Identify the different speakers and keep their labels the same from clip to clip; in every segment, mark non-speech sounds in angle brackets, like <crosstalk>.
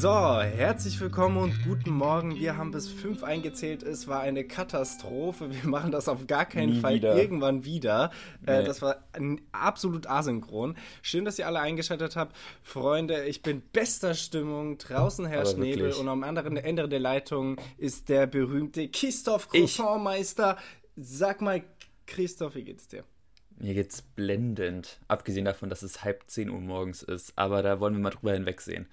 Speaker 1: So, herzlich willkommen und guten Morgen. Wir haben bis fünf eingezählt. Es war eine Katastrophe. Wir machen das auf gar keinen
Speaker 2: Nie
Speaker 1: Fall
Speaker 2: wieder.
Speaker 1: irgendwann wieder. Äh,
Speaker 2: Nee.
Speaker 1: das war absolut asynchron. Schön, dass ihr alle eingeschaltet habt. Freunde, ich bin bester Stimmung. Draußen herrscht Nebel und am anderen Ende der Leitung ist der berühmte Christoph. Croissantmeister. Sag mal, Christoph, wie geht's dir?
Speaker 2: Mir geht's blendend. Abgesehen davon, dass es halb 10 Uhr morgens ist. Aber da wollen wir mal drüber hinwegsehen.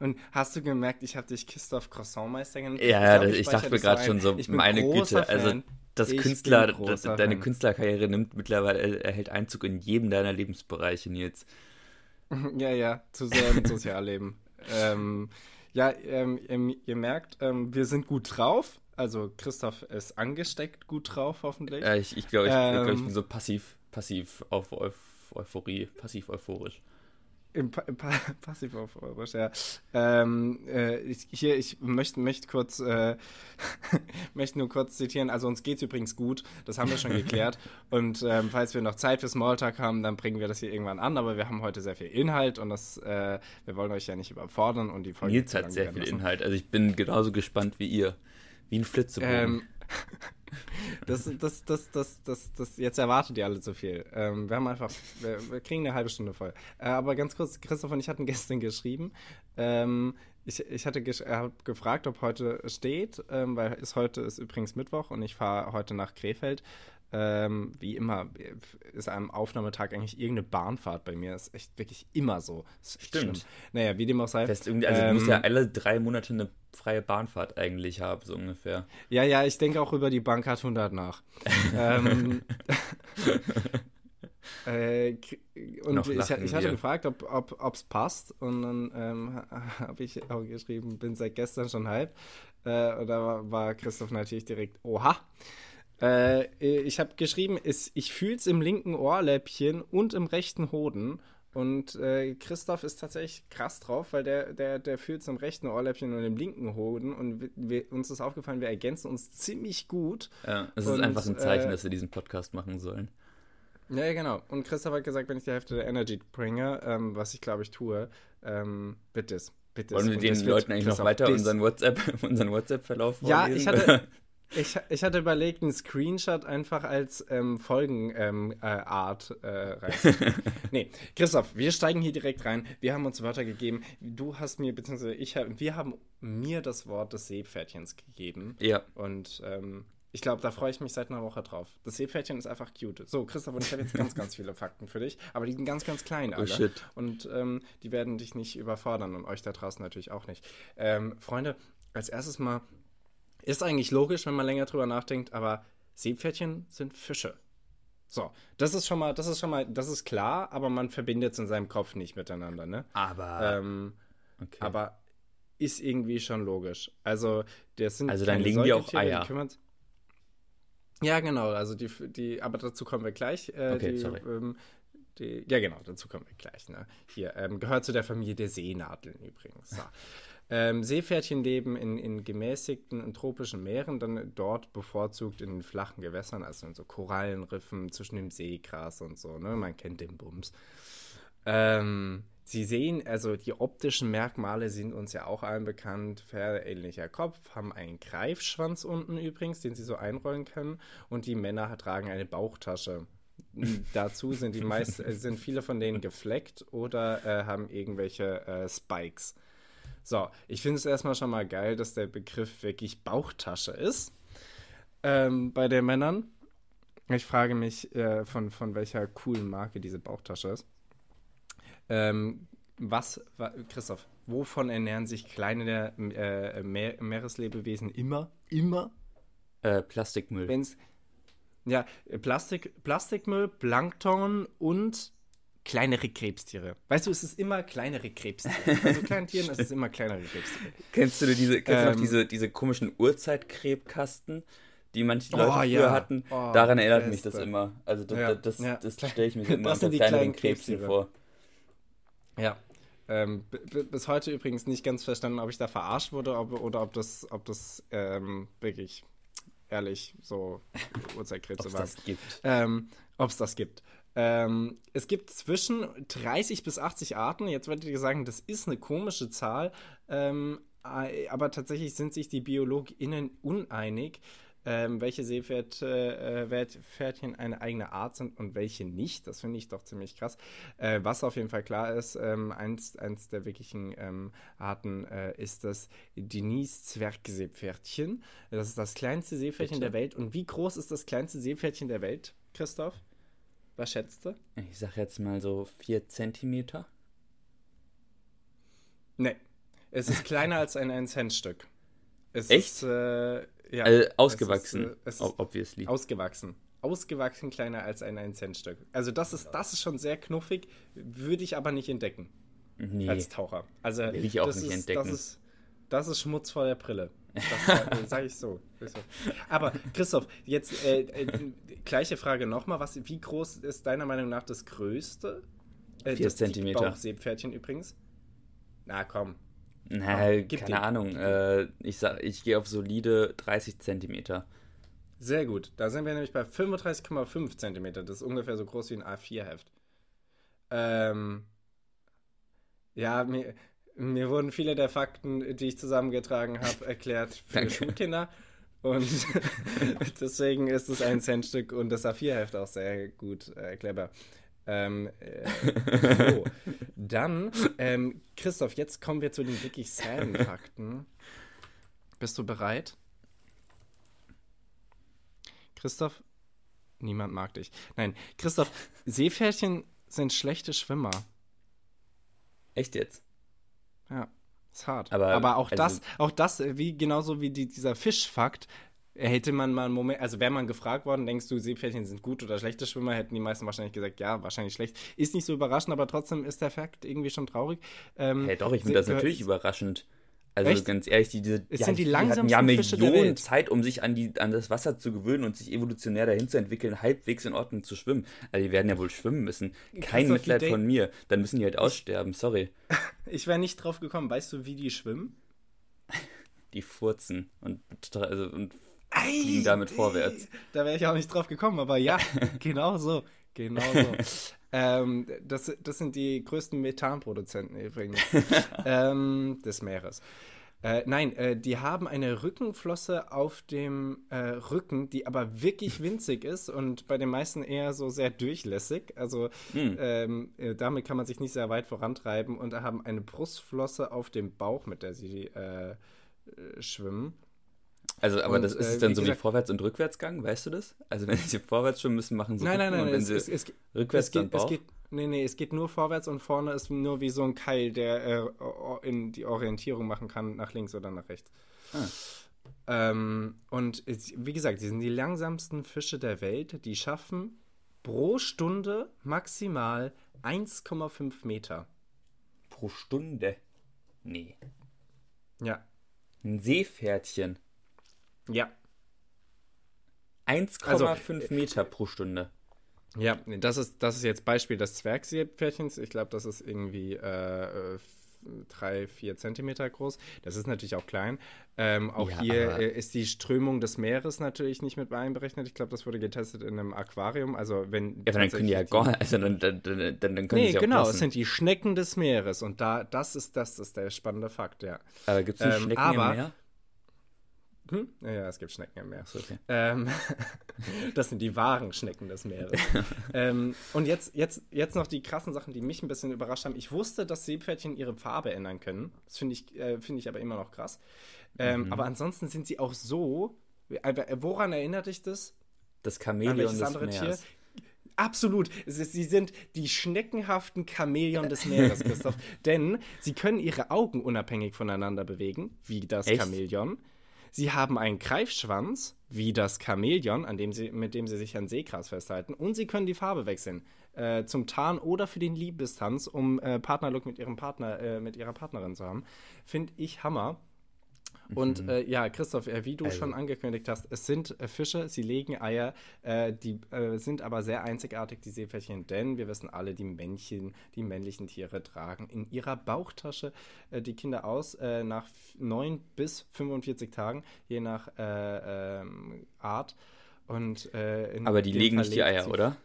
Speaker 1: Und hast du gemerkt, ich habe dich Christoph Croissantmeister genannt?
Speaker 2: Ja,
Speaker 1: glaub,
Speaker 2: ich, ich
Speaker 1: speichere
Speaker 2: dachte mir
Speaker 1: das
Speaker 2: gerade schon so,
Speaker 1: Ich bin
Speaker 2: meine Güte. Also,
Speaker 1: Fan.
Speaker 2: das
Speaker 1: Ich
Speaker 2: Künstler,
Speaker 1: großer
Speaker 2: deine
Speaker 1: Fan.
Speaker 2: Künstlerkarriere nimmt mittlerweile, erhält Einzug in jedem deiner Lebensbereiche, Nils. <laughs>
Speaker 1: Ja, ja, zu sehr im Sozialleben. <laughs> ähm, ja, ähm, ihr, ihr merkt, ähm, wir sind gut drauf. Also Christoph ist angesteckt gut drauf, hoffentlich.
Speaker 2: Äh, ich ich glaube, ich, glaub, ich
Speaker 1: Ähm.
Speaker 2: bin so passiv, passiv auf Euph Euphorie, passiv euphorisch.
Speaker 1: Im, pa im pa <laughs> passiv auf Eurisch, ja. Ähm, äh, ich, hier, ich möchte, möchte kurz, äh, <laughs> möchte nur kurz zitieren. Also uns geht's übrigens gut, das haben wir schon geklärt. <laughs> Und ähm, falls wir noch Zeit für Smalltalk haben, dann bringen wir das hier irgendwann an. Aber wir haben heute sehr viel Inhalt und das, äh, wir wollen euch ja nicht überfordern und die Folge
Speaker 2: Nils hat sehr viel
Speaker 1: lassen.
Speaker 2: Inhalt. Also ich bin genauso gespannt wie ihr. Wie ein Flitzebogen.
Speaker 1: Ähm, das, das, das, das, das, das, jetzt erwartet ihr alle zu viel. Ähm, wir haben einfach, wir, wir kriegen eine halbe Stunde voll. Äh, aber ganz kurz, Christoph und ich hatten <laughs> gestern geschrieben. Ähm, ich, ich hatte gesch gefragt, ob heute steht, ähm, weil es heute ist übrigens Mittwoch und ich fahre heute nach Krefeld. Ähm, wie immer ist am Aufnahmetag eigentlich irgendeine Bahnfahrt bei mir. Ist echt wirklich immer so.
Speaker 2: Stimmt.
Speaker 1: schlimm. Naja, wie dem auch sei.
Speaker 2: Also du musst
Speaker 1: Ähm,
Speaker 2: ja alle drei Monate eine freie Bahnfahrt eigentlich haben, so ungefähr.
Speaker 1: Ja, ja, ich denke auch über die Bankart 100 nach. <laughs> ähm, <laughs> äh, und ich, ich hatte
Speaker 2: wir.
Speaker 1: gefragt, ob es passt. Und dann ähm, <laughs> habe ich auch geschrieben, bin seit gestern schon halb. Äh, und da war, war Christoph natürlich direkt, oha. Äh, ich habe geschrieben, ist, ich fühle es im linken Ohrläppchen und im rechten Hoden. Und äh, Christoph ist tatsächlich krass drauf, weil der, der, der fühlt es im rechten Ohrläppchen und im linken Hoden. Und wir, wir, uns ist aufgefallen, wir ergänzen uns ziemlich gut.
Speaker 2: Ja, es
Speaker 1: Und,
Speaker 2: ist einfach ein Zeichen,
Speaker 1: äh,
Speaker 2: dass wir diesen Podcast machen sollen.
Speaker 1: Ja, ja, genau. Und Christoph hat gesagt, wenn ich die Hälfte der Energy bringe, ähm, was ich glaube ich tue, ähm, bitte es. Bitte
Speaker 2: Wollen wir den Leuten eigentlich noch weiter unseren WhatsApp, <laughs> unseren WhatsApp-Verlauf
Speaker 1: Ja,
Speaker 2: vorlesen?
Speaker 1: ich hatte, <laughs> ich, ich hatte überlegt, einen Screenshot einfach als ähm, Folgenart ähm, äh, äh, reinzunehmen. <laughs> nee, Christoph, wir steigen hier direkt rein. Wir haben uns Wörter gegeben. Du hast mir, beziehungsweise ich habe, wir haben mir das Wort des Seepferdchens gegeben.
Speaker 2: ja,
Speaker 1: Und ähm, ich glaube, da freue ich mich seit einer Woche drauf. Das Seepferdchen ist einfach cute. So, Christoph, und ich habe jetzt ganz, ganz viele Fakten für dich, aber die sind ganz, ganz klein alle.
Speaker 2: Oh, shit.
Speaker 1: Und ähm, die werden dich nicht überfordern und euch da draußen natürlich auch nicht. Ähm, Freunde, als erstes mal, ist eigentlich logisch, wenn man länger drüber nachdenkt, aber Seepferdchen sind Fische. So, das ist schon mal, das ist schon mal, das ist klar, aber man verbindet es in seinem Kopf nicht miteinander, ne?
Speaker 2: aber.
Speaker 1: Ähm,
Speaker 2: okay.
Speaker 1: aber ist irgendwie schon logisch. Also, das sind
Speaker 2: Also dann legen die auch Eier.
Speaker 1: kümmern- Ja, genau. Also die, die, aber dazu kommen wir gleich. Äh,
Speaker 2: Okay,
Speaker 1: die,
Speaker 2: sorry.
Speaker 1: Ähm, die, ja, genau, dazu kommen wir gleich. Ne? Hier, ähm, gehört zu der Familie der Seenadeln übrigens. So. <laughs> Ähm, Seepferdchen leben in, in gemäßigten und tropischen Meeren, dann dort bevorzugt in flachen Gewässern, also in so Korallenriffen zwischen dem Seegras und so, ne? Man kennt den Bums. Ähm, Sie sehen, also die optischen Merkmale sind uns ja auch allen bekannt. Pferdeähnlicher Kopf, haben einen Greifschwanz unten übrigens, den sie so einrollen können. Und die Männer tragen eine Bauchtasche. <laughs> Dazu sind die meist, äh, sind viele von denen gefleckt oder äh, haben irgendwelche äh, Spikes. So, ich finde es erstmal schon mal geil, dass der Begriff wirklich Bauchtasche ist ähm, bei den Männern. Ich frage mich, äh, von, von welcher coolen Marke diese Bauchtasche ist. Ähm, was, wa- Christoph, wovon ernähren sich kleine äh, Meer, Meereslebewesen immer? Immer?
Speaker 2: äh, Plastikmüll.
Speaker 1: Wenn's, ja, Plastik, Plastikmüll, Plankton und kleinere Krebstiere. Weißt du, es ist immer kleinere Krebstiere. Bei so kleinen Tieren ist es immer kleinere Krebstiere. <laughs>
Speaker 2: Kennst du diese, kennst du
Speaker 1: Ähm,
Speaker 2: noch diese, diese komischen Urzeitkrebkasten, die manche Leute
Speaker 1: Oh,
Speaker 2: früher
Speaker 1: ja.
Speaker 2: hatten?
Speaker 1: Oh,
Speaker 2: Daran erinnert mich das immer. Also das,
Speaker 1: Ja,
Speaker 2: das,
Speaker 1: ja.
Speaker 2: das stelle ich mir <laughs> immer
Speaker 1: Das
Speaker 2: unter
Speaker 1: die
Speaker 2: kleineren
Speaker 1: Krebstiere.
Speaker 2: vor.
Speaker 1: Ja. Ähm, bis heute übrigens nicht ganz verstanden, ob ich da verarscht wurde ob, oder ob das, ob das ähm, wirklich ehrlich so <laughs> Uhrzeitkrebse
Speaker 2: Ob es das gibt.
Speaker 1: Ähm, Ob es das gibt. Ähm, es gibt zwischen 30 bis 80 Arten. Jetzt werdet ihr sagen, das ist eine komische Zahl, ähm, aber tatsächlich sind sich die BiologInnen uneinig ähm, welche Seepferdchen äh, eine eigene Art sind und welche nicht. Das finde ich doch ziemlich krass. Äh, was auf jeden Fall klar ist, ähm, eins, eins der wirklichen ähm, Arten äh, ist das Denise-Zwergseepferdchen. Das ist das kleinste Seepferdchen Bitte? der Welt. Und wie groß ist das kleinste Seepferdchen der Welt, Christoph? Was schätzt du?
Speaker 2: Ich sag jetzt mal so 4 Zentimeter.
Speaker 1: Nee. Es ist kleiner als ein 1-Cent-Stück.
Speaker 2: Echt? Ist, äh, ja, also ausgewachsen, es ist, äh, es obviously.
Speaker 1: Ausgewachsen. Ausgewachsen kleiner als ein 1-Cent-Stück. Also das ist, das ist schon sehr knuffig, würde ich aber nicht entdecken. Nee. Als Taucher. Also
Speaker 2: Will ich auch nicht
Speaker 1: ist,
Speaker 2: entdecken.
Speaker 1: Das ist, das ist Schmutz vor der Brille. Das <laughs> sage ich so. Aber Christoph, jetzt äh, äh, gleiche Frage nochmal. wie groß ist deiner Meinung nach das größte?
Speaker 2: Äh, 4 Zentimeter.
Speaker 1: Seepferdchen übrigens. Na komm,
Speaker 2: na, keine den. Ahnung. Äh, ich sag, ich gehe auf solide 30 Zentimeter.
Speaker 1: Sehr gut. Da sind wir nämlich bei 35,5 Zentimeter. Das ist ungefähr so groß wie ein A4-Heft. Ähm, ja, mir, mir wurden viele der Fakten, die ich zusammengetragen habe, <laughs> erklärt für Schulkinder. Und <laughs> deswegen ist es ein Centstück und das A4-Heft auch sehr gut äh, erklärbar. Ähm, äh, so. <laughs> Dann, ähm, Christoph, jetzt kommen wir zu den wirklich saden Fakten. Bist du bereit? Christoph, niemand mag dich. Nein, Christoph, Seepferdchen sind schlechte Schwimmer.
Speaker 2: Echt jetzt?
Speaker 1: Ja, ist hart.
Speaker 2: Aber,
Speaker 1: Aber auch also, das, auch das, wie genauso wie die, dieser Fischfakt, Hätte man mal einen Moment, also wäre man gefragt worden, denkst du, Seepferdchen sind gut oder schlechte Schwimmer, hätten die meisten wahrscheinlich gesagt, ja, wahrscheinlich schlecht. Ist nicht so überraschend, aber trotzdem ist der Fakt irgendwie schon traurig.
Speaker 2: Ähm, hey, doch, ich finde das natürlich überraschend. Also Echt? ganz ehrlich, die, diese,
Speaker 1: es ja, die, die langsamsten
Speaker 2: ja Millionen Zeit, um sich an, die, an das Wasser zu gewöhnen und sich evolutionär dahin zu entwickeln, halbwegs in Ordnung zu schwimmen. Also die werden ja wohl schwimmen müssen. Kein Mitleid von mir. Dann müssen die halt aussterben, sorry. <laughs>
Speaker 1: Ich wäre nicht drauf gekommen. Weißt du, wie die schwimmen? <laughs>
Speaker 2: Die furzen und, also, und fliegen damit vorwärts.
Speaker 1: Da wäre ich auch nicht drauf gekommen, aber ja, <laughs> genau so. Genau so. <laughs> ähm, das, das sind die größten Methanproduzenten übrigens <laughs> ähm, des Meeres. Äh, nein, äh, die haben eine Rückenflosse auf dem äh, Rücken, die aber wirklich winzig ist und bei den meisten eher so sehr durchlässig. Also hm. ähm, äh, damit kann man sich nicht sehr weit vorantreiben und haben eine Brustflosse auf dem Bauch, mit der sie äh, äh, schwimmen.
Speaker 2: Also, aber und, das ist äh, dann so gesagt, wie Vorwärts- und Rückwärtsgang, weißt du das? Also, wenn sie vorwärts schwimmen müssen, machen sie
Speaker 1: Nein, nein, nein,
Speaker 2: wenn
Speaker 1: es,
Speaker 2: sie
Speaker 1: es, es,
Speaker 2: rückwärts
Speaker 1: es geht? Es geht, nee, nee, es geht nur vorwärts und vorne ist nur wie so ein Keil, der äh, in die Orientierung machen kann, nach links oder nach rechts. Ah. Ähm, und wie gesagt, sie sind die langsamsten Fische der Welt. Die schaffen pro Stunde maximal 1,5 Meter.
Speaker 2: Pro Stunde? Nee.
Speaker 1: Ja.
Speaker 2: Ein Seepferdchen.
Speaker 1: Ja.
Speaker 2: 1,5 also, Meter pro Stunde.
Speaker 1: Ja, das ist, das ist jetzt Beispiel des Zwergseepferdchens. Ich glaube, das ist irgendwie äh, drei, vier Zentimeter groß. Das ist natürlich auch klein. Ähm, auch ja, hier äh, ist die Strömung des Meeres natürlich nicht mit einberechnet. Ich glaube, das wurde getestet in einem Aquarium. Also wenn
Speaker 2: ja, dann können die ja gar, also dann, dann, dann, dann können
Speaker 1: nee,
Speaker 2: sie
Speaker 1: genau,
Speaker 2: es
Speaker 1: sind die Schnecken des Meeres und da, das ist, das ist der spannende Fakt, ja.
Speaker 2: Aber gibt es ähm, Schnecken aber, im Meer?
Speaker 1: Hm? Ja, es gibt Schnecken im Meer. Okay. Ähm, <laughs> das sind die wahren Schnecken des Meeres. <laughs> ähm, und jetzt, jetzt, jetzt noch die krassen Sachen, die mich ein bisschen überrascht haben. Ich wusste, dass Seepferdchen ihre Farbe ändern können. Das finde ich, äh, find ich aber immer noch krass. Ähm, mhm. Aber ansonsten sind sie auch so. Woran erinnert dich das?
Speaker 2: Das Chamäleon des andere Meeres. Tier?
Speaker 1: Absolut. Sie sind die schneckenhaften Chamäleon des Meeres, Christoph. <laughs> Denn sie können ihre Augen unabhängig voneinander bewegen, wie das Echt? Chamäleon. Sie haben einen Greifschwanz, wie das Chamäleon, an dem sie, mit dem sie sich an Seegras festhalten. Und sie können die Farbe wechseln. Äh, zum Tarn oder für den Liebestanz, um äh, Partnerlook mit ihrem Partner, äh, mit ihrer Partnerin zu haben. Finde ich Hammer. Und mhm. äh, ja, Christoph, äh, wie du also. schon angekündigt hast, es sind äh, Fische, sie legen Eier, äh, die äh, sind aber sehr einzigartig, die Seepferdchen, denn wir wissen alle, die Männchen, die männlichen Tiere tragen in ihrer Bauchtasche äh, die Kinder aus nach 9 bis 45 Tagen, je nach ähm, Art. Und,
Speaker 2: aber die legen nicht die Eier, oder?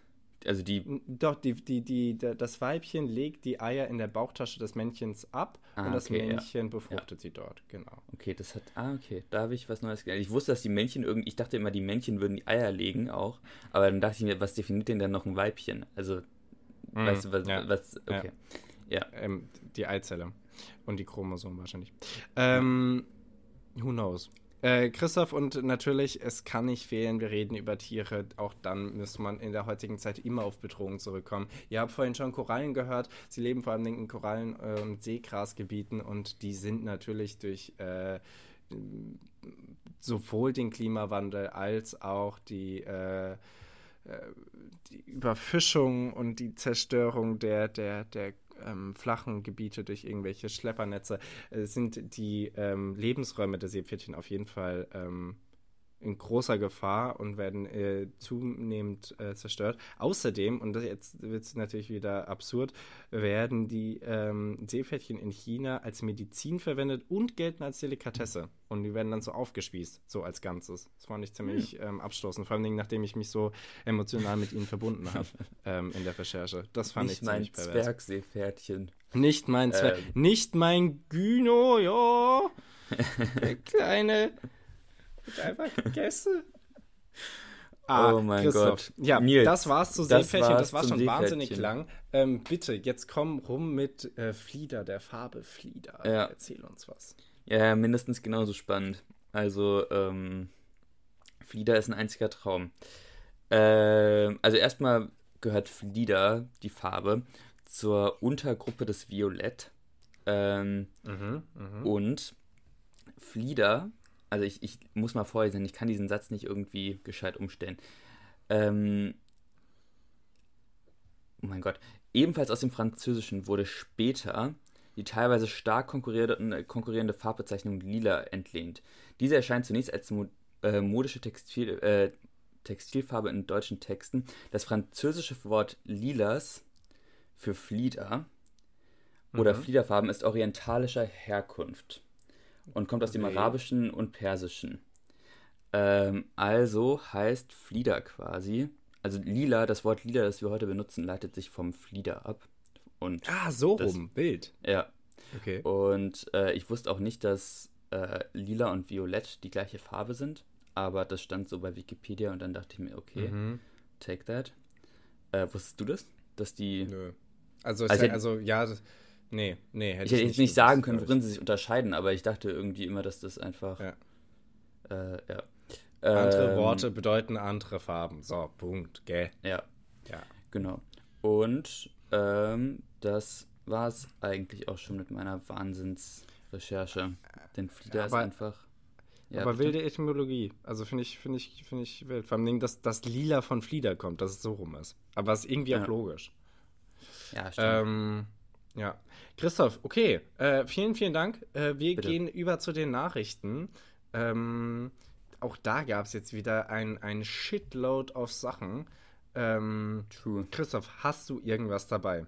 Speaker 2: Also die.
Speaker 1: Doch, die, die, die, das Weibchen legt die Eier in der Bauchtasche des Männchens ab ah, und das okay, Männchen ja. befruchtet ja. sie dort, genau.
Speaker 2: Okay, das hat. Ah, okay. Da habe ich was Neues gelernt. Ich wusste, dass die Männchen irgendwie. Ich dachte immer, die Männchen würden die Eier legen auch. Aber dann dachte ich mir, was definiert denn dann noch ein Weibchen? Also, mm, weißt du, was. Ja. was okay.
Speaker 1: Ja. Ähm, die Eizelle. Und die Chromosomen wahrscheinlich. Ähm, who knows? Äh, Christoph, und natürlich, es kann nicht fehlen, wir reden über Tiere. Auch dann muss man in der heutigen Zeit immer auf Bedrohungen zurückkommen. Ihr habt vorhin schon Korallen gehört. Sie leben vor allem in Korallen- und Seegrasgebieten und die sind natürlich durch äh, sowohl den Klimawandel als auch die, äh, äh die Überfischung und die Zerstörung der, der, der ähm, flachen Gebiete durch irgendwelche Schleppernetze, äh, sind die ähm, Lebensräume der Seepferdchen auf jeden Fall ähm, in großer Gefahr und werden äh, zunehmend äh, zerstört. Außerdem, und das jetzt wird es natürlich wieder absurd, werden die ähm, Seepferdchen in China als Medizin verwendet und gelten als Delikatesse. Und die werden dann so aufgespießt, so als Ganzes. Das fand ich ziemlich hm. ähm, abstoßend, vor allem nachdem ich mich so emotional mit ihnen verbunden habe <laughs> ähm, in der Recherche. Das fand
Speaker 2: Nicht
Speaker 1: ich ziemlich
Speaker 2: mein pervers. Zwergseepferdchen.
Speaker 1: Nicht mein Zwerg. Ähm. Nicht mein Gyno, ja. Der <laughs> kleine wird einfach gegessen. <laughs> Ah, oh mein Christoph. Gott. Ja, Nils, das war's zu Seepferdchen. Das, das war schon wahnsinnig lang. Ähm, bitte, jetzt komm rum mit äh, Flieder, der Farbe Flieder. Ja. Erzähl uns was.
Speaker 2: Ja, mindestens genauso spannend. Also, ähm, Flieder ist ein einziger Traum. Ähm, also erstmal gehört Flieder, die Farbe, zur Untergruppe des Violett. Ähm, mhm, mh. Und Flieder also ich, ich muss mal vorlesen, ich kann diesen Satz nicht irgendwie gescheit umstellen. Ähm, oh mein Gott. Ebenfalls aus dem Französischen wurde später die teilweise stark konkurrierende, konkurrierende Farbbezeichnung lila entlehnt. Diese erscheint zunächst als mo äh, modische Textil, äh, Textilfarbe in deutschen Texten. Das französische Wort lilas für Flieder oder mhm. Fliederfarben ist orientalischer Herkunft und kommt aus dem Arabischen und Persischen. Ähm, also heißt Flieder quasi, also lila, das Wort lila, das wir heute benutzen, leitet sich vom Flieder ab. Und
Speaker 1: ah, so das, rum, Bild.
Speaker 2: Ja. Okay. Und äh, ich wusste auch nicht, dass äh, lila und violett die gleiche Farbe sind, aber das stand so bei Wikipedia und dann dachte ich mir, okay, mhm. take that. Äh, wusstest du das? Dass die. Nö.
Speaker 1: Also, also, also ja, Nee, nee,
Speaker 2: hätte ich, ich hätte nicht, nicht sagen können, worin sie sich unterscheiden, aber ich dachte irgendwie immer, dass das einfach. Ja. Äh, ja.
Speaker 1: Andere ähm, Worte bedeuten andere Farben. So, Punkt, gell?
Speaker 2: Ja. Ja. Genau. Und ähm, das war es eigentlich auch schon mit meiner Wahnsinnsrecherche. Denn Flieder aber, ist einfach.
Speaker 1: Ja, aber bitte? wilde Etymologie. Also finde ich, finde ich, finde ich wild. Vor allem, dass das Lila von Flieder kommt, dass es so rum ist. Aber es ist irgendwie ja. auch logisch. Ja, stimmt. Ähm, ja. Christoph, okay. Äh, vielen, vielen Dank. Äh, wir Bitte. gehen über zu den Nachrichten. Ähm, auch da gab es jetzt wieder ein, ein Shitload of Sachen. Ähm, True. Christoph, hast du irgendwas dabei?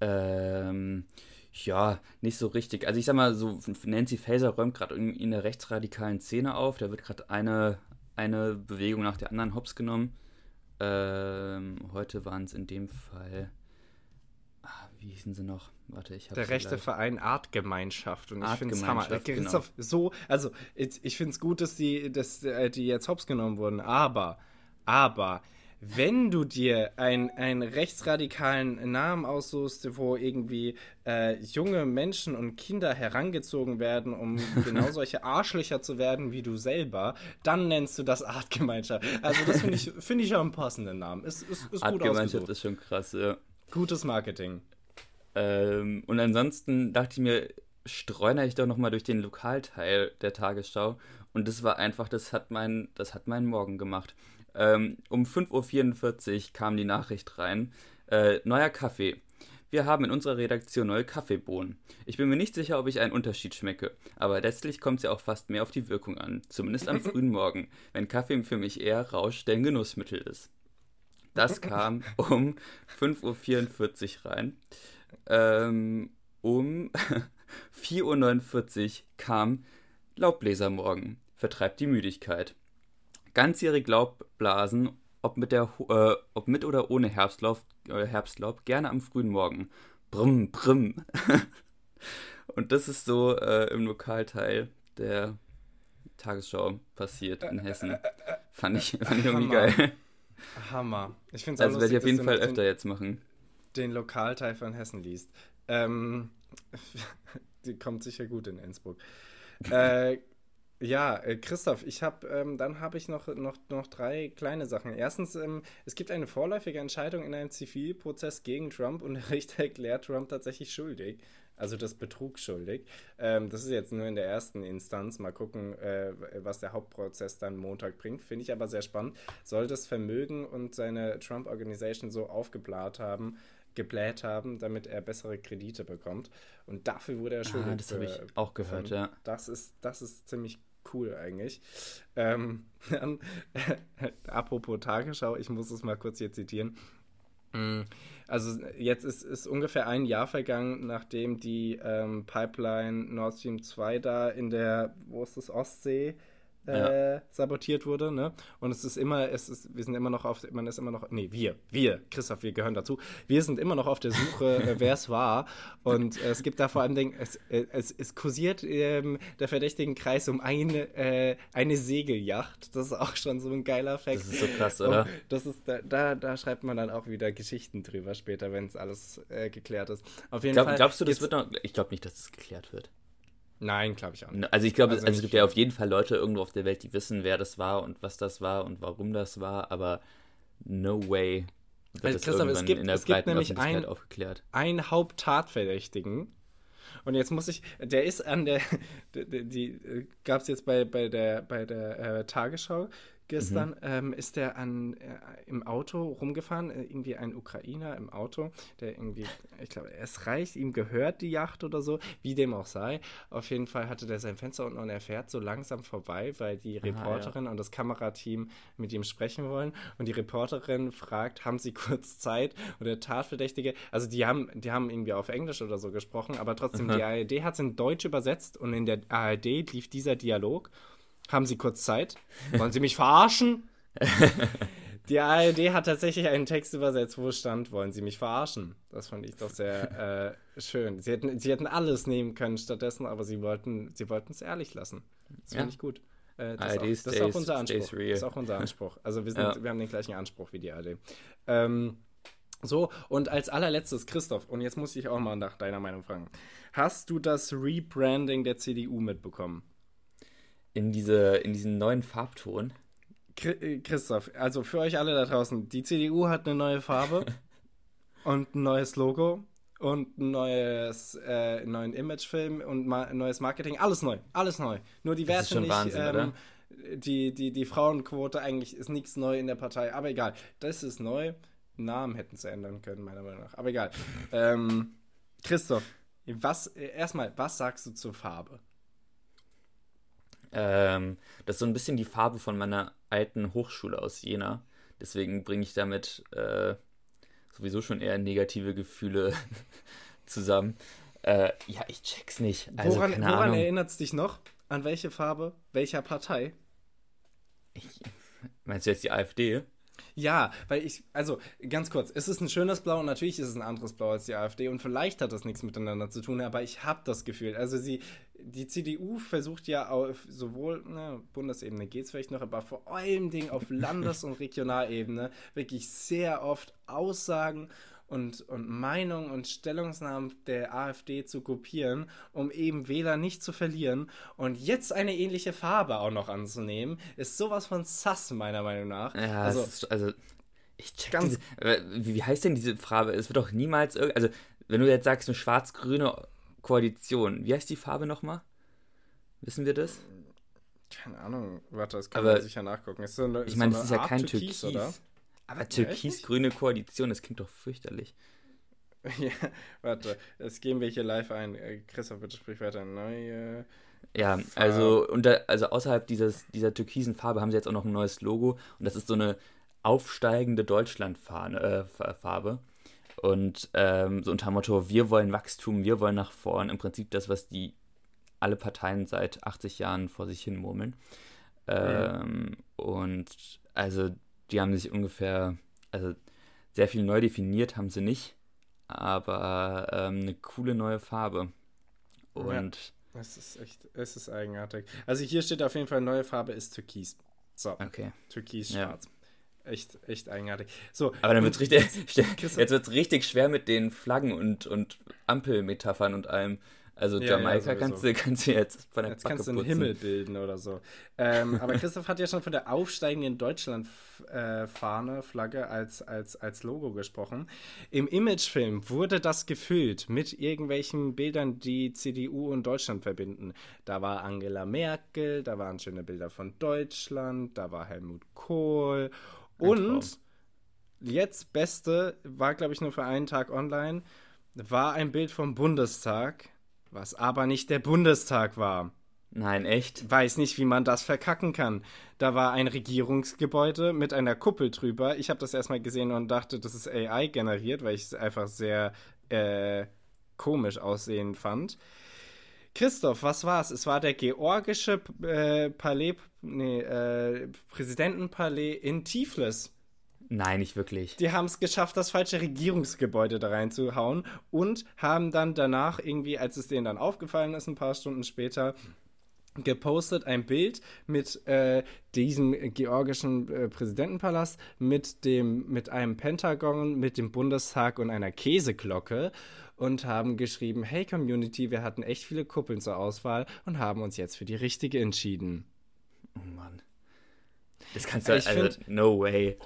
Speaker 2: Ähm, ja, nicht so richtig. Also ich sag mal, so Nancy Faeser räumt gerade in, in der rechtsradikalen Szene auf. Da wird gerade eine, eine Bewegung nach der anderen hops genommen. Ähm, heute waren es in dem Fall wie hießen sie noch? Warte, ich habe
Speaker 1: Der rechte gleich. Verein Artgemeinschaft und ich finde es Hammer. Genau. So, also ich, ich finde es gut, dass die, dass äh, die jetzt hops genommen wurden, aber, aber wenn du dir einen rechtsradikalen Namen aussuchst, wo irgendwie äh, junge Menschen und Kinder herangezogen werden, um <laughs> genau solche Arschlöcher zu werden wie du selber, dann nennst du das Artgemeinschaft. Also das finde ich, find ich <laughs> auch einen passenden Namen. Ist, ist, ist
Speaker 2: Artgemeinschaft ist schon krass, ja.
Speaker 1: Gutes Marketing.
Speaker 2: Ähm, und ansonsten dachte ich mir, streune ich doch nochmal durch den Lokalteil der Tagesschau. Und das war einfach, das hat, mein, das hat meinen Morgen gemacht. Ähm, um 5.44 Uhr kam die Nachricht rein. Äh, neuer Kaffee. Wir haben in unserer Redaktion neue Kaffeebohnen. Ich bin mir nicht sicher, ob ich einen Unterschied schmecke, aber letztlich kommt es ja auch fast mehr auf die Wirkung an, zumindest am <laughs> frühen Morgen, wenn Kaffee für mich eher Rausch denn Genussmittel ist. Das kam um 5.44 Uhr rein. Ähm, um <laughs> 4.49 Uhr kam Laubbläsermorgen, vertreibt die Müdigkeit. Ganzjährig Laubblasen ob mit, der, äh, ob mit oder ohne Herbstlaub, äh, Herbstlaub, gerne am frühen Morgen. Brumm, brumm. <laughs> Und das ist so äh, im Lokalteil der Tagesschau passiert in Hessen. Fand ich, fand ich irgendwie geil.
Speaker 1: Hammer. Ich
Speaker 2: finde Also werde ich auf jeden Fall öfter jetzt machen.
Speaker 1: Den Lokalteil von Hessen liest. Ähm, <laughs> die kommt sicher gut in Innsbruck. äh, ja, äh, Christoph, ich habe, ähm, dann habe ich noch, noch, noch drei kleine Sachen. Erstens, ähm, es gibt eine vorläufige Entscheidung in einem Zivilprozess gegen Trump und der Richter erklärt Trump tatsächlich schuldig. Also das Betrug schuldig. Ähm, das ist jetzt nur in der ersten Instanz. Mal gucken, äh, was der Hauptprozess dann Montag bringt. Finde ich aber sehr spannend. Soll das Vermögen und seine Trump-Organisation so aufgebläht haben, gebläht haben, damit er bessere Kredite bekommt. Und dafür wurde er schuldig. Ah,
Speaker 2: das habe ich auch gehört, ja.
Speaker 1: Das ist, das ist ziemlich cool eigentlich. Ähm, <laughs> dann, äh, <laughs> apropos Tagesschau, ich muss es mal kurz hier zitieren. Mm, also jetzt ist, ist ungefähr ein Jahr vergangen, nachdem die ähm, Pipeline Nord Stream 2 da in der, wo ist das, Ostsee, äh, sabotiert wurde, ne? Und es ist immer, es ist, wir sind immer noch auf, man ist immer noch, nee, wir, wir, Christoph, wir gehören dazu, wir sind immer noch auf der Suche, äh, <laughs> wer es war. Und äh, es gibt da vor allem, Dingen, es, äh, es, es kursiert ähm, der verdächtigen Kreis um eine, äh, eine Segelyacht. Das ist auch schon so ein geiler Fakt.
Speaker 2: Das ist so krass, oder? Und
Speaker 1: das ist, da, da, da, schreibt man dann auch wieder Geschichten drüber später, wenn es alles geklärt ist. Auf jeden
Speaker 2: Glaub,
Speaker 1: Fall.
Speaker 2: Glaubst du, das wird noch, ich glaube nicht, dass es geklärt wird.
Speaker 1: Nein, glaube ich auch nicht.
Speaker 2: Also ich glaube, also, also es gibt ja auf jeden Fall Leute irgendwo auf der Welt, die wissen, wer das war und was das war und warum das war, aber no way
Speaker 1: wird also, das Christoph, es gibt, in der es gibt nämlich ein,
Speaker 2: aufgeklärt.
Speaker 1: einen Haupttatverdächtigen. Und jetzt muss ich, der ist an der, <laughs> die, die, die gab es jetzt bei, bei der, bei der äh, Tagesschau, Gestern mhm. ähm, ist er an, äh, im Auto rumgefahren, äh, irgendwie ein Ukrainer im Auto, der irgendwie, ich glaube, es reicht, ihm gehört die Yacht oder so, wie dem auch sei. Auf jeden Fall hatte der sein Fenster unten und er fährt so langsam vorbei, weil die Reporterin Aha, ja. und das Kamerateam mit ihm sprechen wollen. Und die Reporterin fragt, haben sie <laughs> kurz Zeit? Und der Tatverdächtige, also die haben, die haben irgendwie auf Englisch oder so gesprochen, aber trotzdem, Aha. die ARD hat es in Deutsch übersetzt und in der ARD lief dieser Dialog. Haben Sie kurz Zeit? Wollen Sie mich verarschen? <laughs> Die ARD hat tatsächlich einen Text übersetzt, wo stand, wollen Sie mich verarschen? Das fand ich doch sehr äh, schön. Sie hätten, sie hätten alles nehmen können stattdessen, aber sie wollten sie es ehrlich lassen. Das ja. finde ich gut. Äh, das, ARD ist auch, das ist auch unser Anspruch. Das ist auch unser Anspruch. Also wir, sind, ja. wir haben den gleichen Anspruch wie die ARD. Ähm, so, und als allerletztes, Christoph, und jetzt muss ich auch mal nach deiner Meinung fragen. Hast du das Rebranding der CDU mitbekommen?
Speaker 2: In, diese, in diesen neuen Farbton.
Speaker 1: Äh, Christoph, also für euch alle da draußen, die CDU hat eine neue Farbe <laughs> und ein neues Logo und ein neues, äh, neuen Imagefilm und ma ein neues Marketing. Alles neu, alles neu. Nur die Werte nicht. Wahnsinn, ähm, die, die, die Frauenquote eigentlich ist nichts neu in der Partei, aber egal. Das ist neu. Namen hätten sie ändern können, meiner Meinung nach. Aber egal. ähm, Christoph, was, äh, erstmal, was sagst du zur Farbe?
Speaker 2: Ähm, das ist so ein bisschen die Farbe von meiner alten Hochschule aus Jena. Deswegen bringe ich damit äh, sowieso schon eher negative Gefühle <laughs> zusammen. Äh, ja, ich check's nicht. Also,
Speaker 1: woran woran erinnert es dich noch? An welche Farbe? Welcher Partei?
Speaker 2: Ich, meinst du jetzt die AfD?
Speaker 1: Ja, weil ich, also ganz kurz, es ist ein schönes Blau und natürlich ist es ein anderes Blau als die AfD und vielleicht hat das nichts miteinander zu tun, aber ich habe das Gefühl, also sie, die CDU versucht ja auf sowohl ne, Bundesebene geht es vielleicht noch, aber vor allem Dingen auf <laughs> Landes- und Regionalebene wirklich sehr oft Aussagen und, und Meinungen und Stellungsnahmen der AfD zu kopieren, um eben Wähler nicht zu verlieren. Und jetzt eine ähnliche Farbe auch noch anzunehmen, ist sowas von sass, meiner Meinung nach.
Speaker 2: Ja, also, ist, also ich check ganz. Diese, wie, wie heißt denn diese Farbe? Es wird doch niemals. Also, wenn du jetzt sagst, eine schwarz-grüne Koalition, wie heißt die Farbe nochmal? Wissen wir das?
Speaker 1: Keine Ahnung, warte, das kann Aber man sicher nachgucken.
Speaker 2: Ist so eine, ich meine, so das ist ja kein Türkis, Türkis oder? Aber türkis-grüne Koalition, das klingt doch fürchterlich. <laughs>
Speaker 1: ja, warte, jetzt gehen wir hier live ein. Äh, Christoph, bitte sprich weiter. Neue.
Speaker 2: Ja, also, unter, also außerhalb dieses, dieser türkisen Farbe haben sie jetzt auch noch ein neues Logo und das ist so eine aufsteigende Deutschlandfarbe. Äh. Und ähm, so unter dem Motto, wir wollen Wachstum, wir wollen nach vorn. Im Prinzip das, was die alle Parteien seit 80 Jahren vor sich hin murmeln. Ähm, und also die haben sich ungefähr, also sehr viel neu definiert haben sie nicht, aber ähm, eine coole neue Farbe. Und.
Speaker 1: Ja, es ist echt, es ist eigenartig. Also hier steht auf jeden Fall, neue Farbe ist Türkis. So.
Speaker 2: Okay.
Speaker 1: Türkis-schwarz. Ja. Echt, echt eigenartig. So,
Speaker 2: aber dann wird es richtig, <laughs> jetzt wird's richtig schwer mit den Flaggen und, und Ampelmetaphern und allem. Also ja, Jamaika ja, kannst, du, kannst du jetzt
Speaker 1: von der Jetzt Backe kannst du einen putzen. Himmel bilden oder so. Ähm, aber Christoph hat ja schon von der aufsteigenden Deutschland-Fahne, Flagge als, als, als Logo gesprochen. Im Imagefilm wurde das gefüllt mit irgendwelchen Bildern, die CDU und Deutschland verbinden. Da war Angela Merkel, da waren schöne Bilder von Deutschland, da war Helmut Kohl und jetzt Beste, war glaube ich nur für einen Tag online, war ein Bild vom Bundestag was aber nicht der Bundestag war.
Speaker 2: Nein, echt?
Speaker 1: Weiß nicht, wie man das verkacken kann. Da war ein Regierungsgebäude mit einer Kuppel drüber. Ich habe das erstmal gesehen und dachte, das ist AI generiert, weil ich es einfach sehr äh, komisch aussehen fand. Christoph, was war's? Es war der georgische äh, Palais, nee, äh, Präsidentenpalais in Tiflis.
Speaker 2: Nein, nicht wirklich.
Speaker 1: Die haben es geschafft, das falsche Regierungsgebäude da reinzuhauen und haben dann danach irgendwie, als es denen dann aufgefallen ist, ein paar Stunden später, gepostet ein Bild mit äh, diesem georgischen äh, Präsidentenpalast, mit dem, mit einem Pentagon, mit dem Bundestag und einer Käseglocke und haben geschrieben, hey Community, wir hatten echt viele Kuppeln zur Auswahl und haben uns jetzt für die richtige entschieden.
Speaker 2: Oh Mann. Das kannst du, ich also, find, no way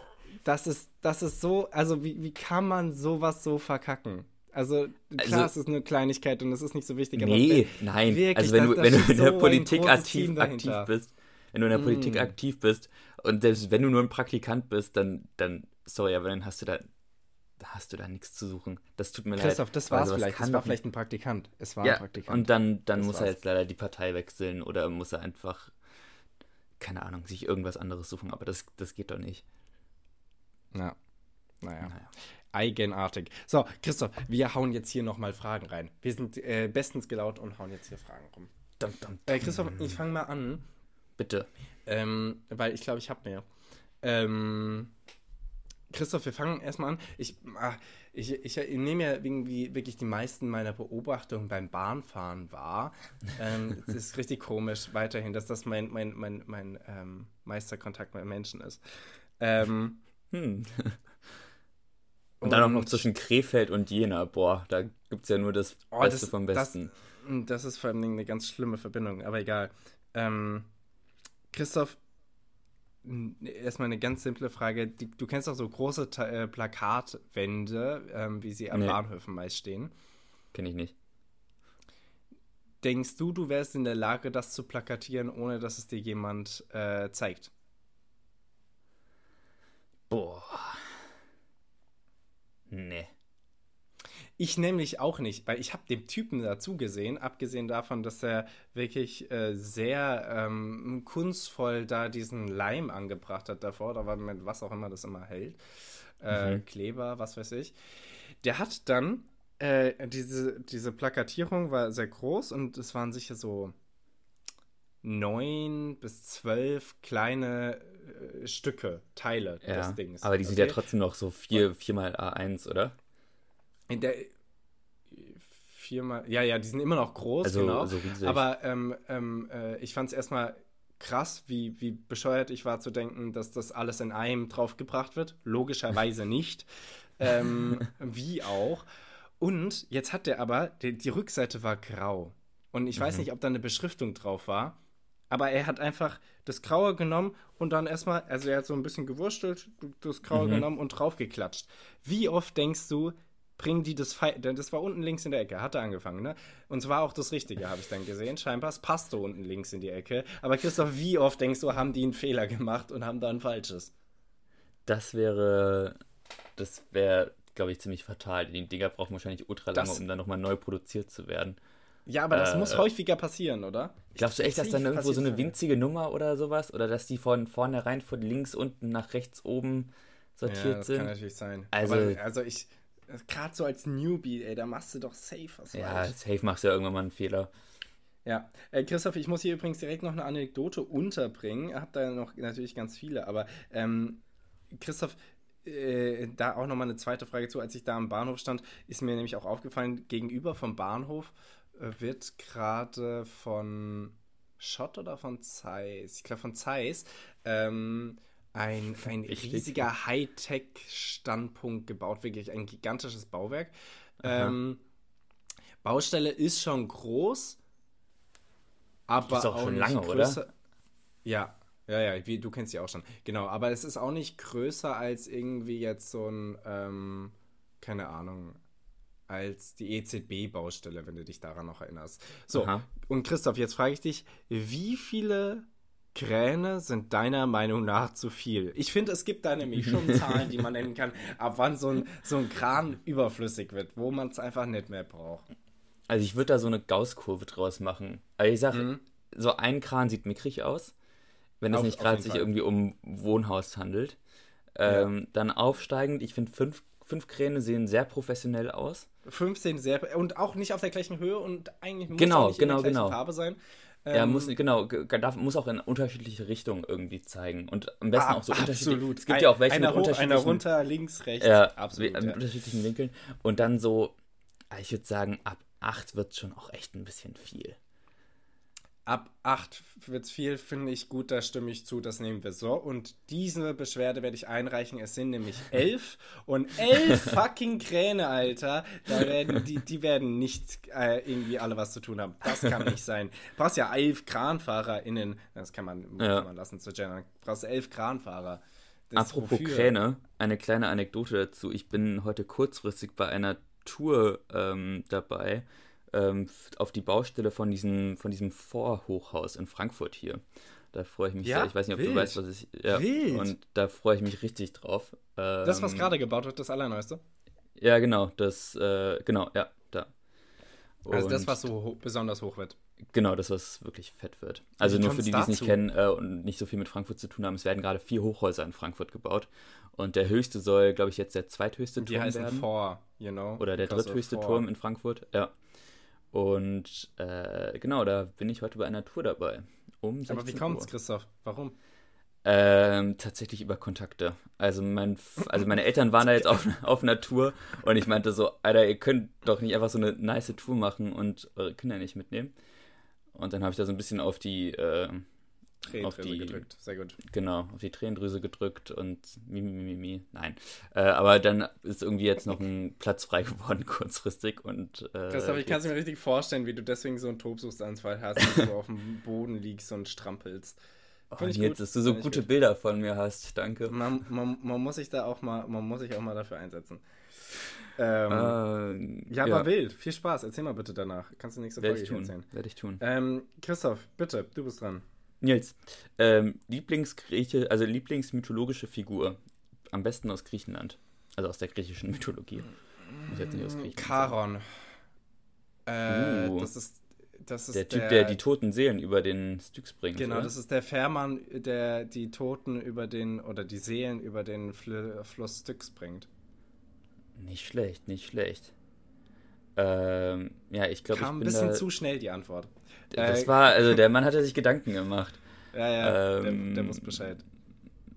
Speaker 1: das ist, das ist so, also wie, wie kann man sowas so verkacken? Also klar, also, es ist eine Kleinigkeit und es ist nicht so wichtig.
Speaker 2: Nee, nein. Wirklich, also wenn du, wenn du in der so Politik aktiv, aktiv bist, wenn du in der mm. Politik aktiv bist und selbst wenn du nur ein Praktikant bist, dann, dann, sorry, aber dann hast du da, hast du da nichts zu suchen. Das tut mir
Speaker 1: Christoph,
Speaker 2: leid.
Speaker 1: Christoph, das war es vielleicht. Es war vielleicht ein Praktikant. Es war
Speaker 2: ja,
Speaker 1: ein Praktikant.
Speaker 2: Und dann, dann muss war's. er jetzt leider die Partei wechseln oder muss er einfach, keine Ahnung, sich irgendwas anderes suchen. Aber das, das geht doch nicht.
Speaker 1: Ja. Naja. naja. Eigenartig. So, Christoph, wir hauen jetzt hier nochmal Fragen rein. Wir sind äh, bestens gelaunt und hauen jetzt hier Fragen rum. Dum, dum, dum. Äh, Christoph, ich fange mal an.
Speaker 2: Bitte.
Speaker 1: Ähm, weil ich glaube, ich habe mehr. Ähm, Christoph, wir fangen erstmal an. Ich, ah, ich, ich, ich, nehme ja irgendwie wirklich die meisten meiner Beobachtungen beim Bahnfahren wahr. ähm, es ist richtig komisch weiterhin, dass das mein, mein, mein, mein ähm, Meisterkontakt mit Menschen ist. Ähm, hm.
Speaker 2: Und, <laughs> und, dann auch noch zwischen Krefeld und Jena. Boah, da gibt es ja nur das oh, Beste das, vom Besten.
Speaker 1: Das, das, ist vor allem eine ganz schlimme Verbindung, aber egal. Ähm, Christoph, erstmal eine ganz simple Frage. Du kennst doch so große äh, Plakatwände, ähm, wie sie an nee. Bahnhöfen meist stehen.
Speaker 2: Kenn ich nicht.
Speaker 1: Denkst du, du wärst in der Lage, das zu plakatieren, ohne dass es dir jemand äh, zeigt?
Speaker 2: Boah. Nee.
Speaker 1: Ich nämlich auch nicht, weil ich habe dem Typen dazu gesehen, abgesehen davon, dass er wirklich äh, sehr ähm, kunstvoll da diesen Leim angebracht hat davor, da war mit was auch immer das immer hält, äh, mhm. Kleber, was weiß ich. Der hat dann äh, diese, diese Plakatierung war sehr groß und es waren sicher so neun bis zwölf kleine äh, Stücke, Teile
Speaker 2: ja, des Dings. Aber die sind ja trotzdem noch so vier, viermal A1, oder?
Speaker 1: In der viermal, ja, ja, die sind immer noch groß, also, genau. Also aber ähm, ähm, äh, ich fand es erstmal krass, wie, wie bescheuert ich war zu denken, dass das alles in einem draufgebracht wird. Logischerweise <laughs> nicht. ähm, wie auch. Und jetzt hat der aber, die, die Rückseite war grau. Und ich mhm. weiß nicht, ob da eine Beschriftung drauf war. Aber er hat einfach das Graue genommen und dann erstmal, also er hat so ein bisschen gewurstelt, das Graue mhm. genommen und draufgeklatscht. Wie oft denkst du, bringen die das Pfeil, denn das war unten links in der Ecke, hatte angefangen, ne? Und zwar auch das Richtige, habe ich dann gesehen. Scheinbar, es passte unten links in die Ecke. Aber Christoph, wie oft denkst du, haben die einen Fehler gemacht und haben da ein falsches?
Speaker 2: Das wäre, das wäre, glaube ich, ziemlich fatal. Die Dinger brauchen wahrscheinlich ultra lange, das, um dann nochmal neu produziert zu werden.
Speaker 1: Ja, aber das äh, muss häufiger passieren, oder?
Speaker 2: Glaubst du echt, dass dann irgendwo so eine winzige Nummer oder sowas? Oder dass die von vornherein von links unten nach rechts oben sortiert ja, das sind?
Speaker 1: kann natürlich sein. Also, aber, also ich, gerade so als Newbie, ey, da machst du doch safe was
Speaker 2: Ja, falsch. safe machst du ja irgendwann mal einen Fehler.
Speaker 1: Ja, äh, Christoph, ich muss hier übrigens direkt noch eine Anekdote unterbringen. Ich habe da noch natürlich ganz viele, aber ähm, Christoph, äh, da auch nochmal eine zweite Frage zu. Als ich da am Bahnhof stand, ist mir nämlich auch aufgefallen, gegenüber vom Bahnhof äh, wird gerade von Schott oder von Zeiss, ich glaube von Zeiss, ähm, ein, <laughs> ein riesiger Hightech-Standpunkt gebaut, wirklich ein gigantisches Bauwerk. Ähm, Baustelle ist schon groß, aber
Speaker 2: ist auch, auch schon lange, größer. oder?
Speaker 1: Ja, ja, ja, wie, du kennst sie auch schon. Genau, aber es ist auch nicht größer als irgendwie jetzt so ein, ähm, keine Ahnung, als die EZB-Baustelle, wenn du dich daran noch erinnerst. So, Aha. und Christoph, jetzt frage ich dich, wie viele Kräne sind deiner Meinung nach zu viel? Ich finde, es gibt da nämlich schon <laughs> Zahlen, die man nennen kann, ab wann so ein, so ein Kran überflüssig wird, wo man es einfach nicht mehr braucht.
Speaker 2: Also ich würde da so eine Gaußkurve draus machen. Also ich sage, mhm. so ein Kran sieht mickrig aus, wenn es nicht gerade sich Fall. irgendwie um Wohnhaus handelt. Ähm, ja. Dann aufsteigend, ich finde fünf, fünf Kräne sehen sehr professionell aus.
Speaker 1: 15 sehr und auch nicht auf der gleichen Höhe und eigentlich muss
Speaker 2: genau,
Speaker 1: auch nicht
Speaker 2: genau,
Speaker 1: in der
Speaker 2: genau.
Speaker 1: Farbe sein.
Speaker 2: Ja, ähm, muss, genau, darf, muss auch in unterschiedliche Richtungen irgendwie zeigen. Und am besten ah, auch so unterschiedlich. Absolut.
Speaker 1: Es gibt Ein, ja auch welche einer mit hoch, unterschiedlichen... Einer runter, links, rechts.
Speaker 2: Ja, absolut. Mit ja. unterschiedlichen Winkeln. Und dann so, ich würde sagen, ab 8 wird schon auch echt ein bisschen viel.
Speaker 1: Ab 8 wird es viel, finde ich gut, da stimme ich zu, das nehmen wir so. Und diese Beschwerde werde ich einreichen. Es sind nämlich <laughs> elf und elf fucking Kräne, Alter. Da werden, die, die werden nicht äh, irgendwie alle was zu tun haben. Das kann nicht sein. Du brauchst ja elf KranfahrerInnen. Das kann man, ja. kann man lassen zu gendern. Du brauchst elf Kranfahrer.
Speaker 2: Das Apropos Kräne, eine kleine Anekdote dazu. Ich bin heute kurzfristig bei einer Tour ähm, dabei ähm, auf die Baustelle von diesem, von diesem Vorhochhaus in Frankfurt hier. Da freue ich mich ja, sehr. Ich weiß nicht, ob wild. du weißt, was ich. Ja, wild. Und da freue ich mich richtig drauf.
Speaker 1: Ähm, das, was ähm, gerade gebaut wird, das Allerneueste?
Speaker 2: Ja, genau. Das, äh, genau, ja, da.
Speaker 1: Und also das, was so ho besonders hoch wird.
Speaker 2: Genau, das, was wirklich fett wird. Also nur für die, die es nicht kennen äh, und nicht so viel mit Frankfurt zu tun haben, es werden gerade vier Hochhäuser in Frankfurt gebaut. Und der höchste soll, glaube ich, jetzt der zweithöchste
Speaker 1: die Turm werden. Four, you know?
Speaker 2: Oder der dritthöchste Turm in Frankfurt, ja. Und äh, genau, da bin ich heute bei einer Tour dabei. Um
Speaker 1: Aber wie kommt's, Christoph? Warum?
Speaker 2: Ähm, tatsächlich über Kontakte. Also, mein, also meine Eltern waren da jetzt auf, <laughs> auf einer Tour und ich meinte so, Alter, ihr könnt doch nicht einfach so eine nice Tour machen und eure Kinder nicht mitnehmen. Und dann habe ich da so ein bisschen auf die äh,
Speaker 1: Tränendrüse die, gedrückt, sehr gut.
Speaker 2: Genau, auf die Tränendrüse gedrückt und mi, mi, mi, mi. nein. Äh, aber dann ist irgendwie jetzt noch ein Platz frei <laughs> geworden, kurzfristig. Und,
Speaker 1: äh, Christoph, ich kann es mir richtig vorstellen, wie du deswegen so einen Tobsuchtsanfall hast, wie du auf dem <laughs> Boden liegst und strampelst.
Speaker 2: Oh, jetzt, gut. dass du so gute gut. Bilder von mir hast, danke.
Speaker 1: Man, man, man, muss sich da auch mal, man muss sich auch mal dafür einsetzen. Ähm, äh, ja, aber ja. wild. Viel Spaß. Erzähl mal bitte danach. Kannst du nächste Folge erzählen?
Speaker 2: Werde ich tun.
Speaker 1: Ähm, Christoph, bitte, du bist dran.
Speaker 2: Nils, ähm, Lieblingsgrieche, also Lieblingsmythologische Figur. Am besten aus Griechenland. Also aus der griechischen <laughs> Mythologie.
Speaker 1: Muss jetzt nicht aus Griechenland. Charon. Äh, uh, das ist. Das ist
Speaker 2: der Typ, der, der, die toten Seelen über den Styx bringt.
Speaker 1: Genau,
Speaker 2: oder?
Speaker 1: das ist der Fährmann, der die Toten über den, oder die Seelen über den Fl Fluss Styx bringt.
Speaker 2: Nicht schlecht, nicht schlecht. Ähm, ja, ich glaube, ich
Speaker 1: bin ein bisschen da, zu schnell die Antwort.
Speaker 2: Das äh, war, also der Mann hatte sich Gedanken gemacht.
Speaker 1: Ja, ja, ähm, der, der muss Bescheid.